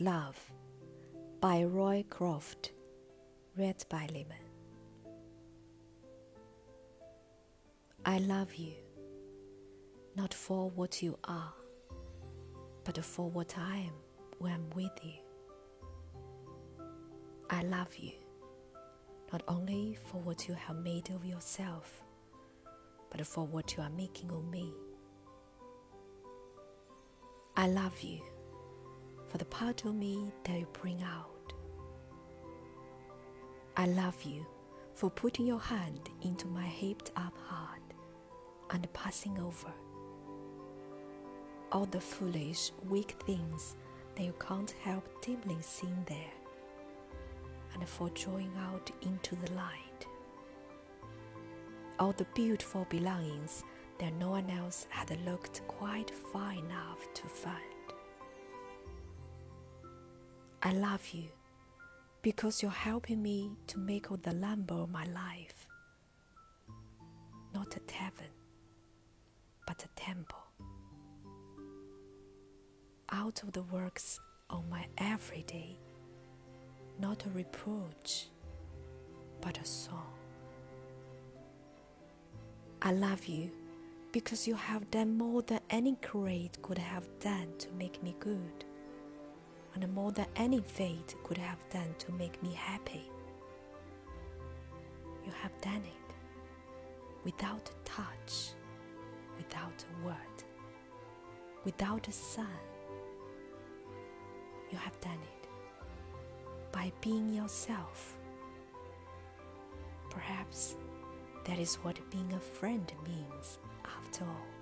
Love by Roy Croft, read by Lemon. I love you, not for what you are, but for what I am when I'm with you. I love you, not only for what you have made of yourself, but for what you are making of me. I love you for the part of me that you bring out. I love you for putting your hand into my heaped up heart and passing over all the foolish, weak things that you can't help dimly seeing there, and for drawing out into the light all the beautiful belongings that no one else had looked quite far enough to find. I love you because you're helping me to make of the lumber of my life not a tavern, but a temple. Out of the works of my everyday, not a reproach, but a song. I love you because you have done more than any great could have done to make me good, and more than any fate could have done to make me happy. You have done it without a touch, without a word, without a sign. You have done it by being yourself. Perhaps that is what being a friend means after all.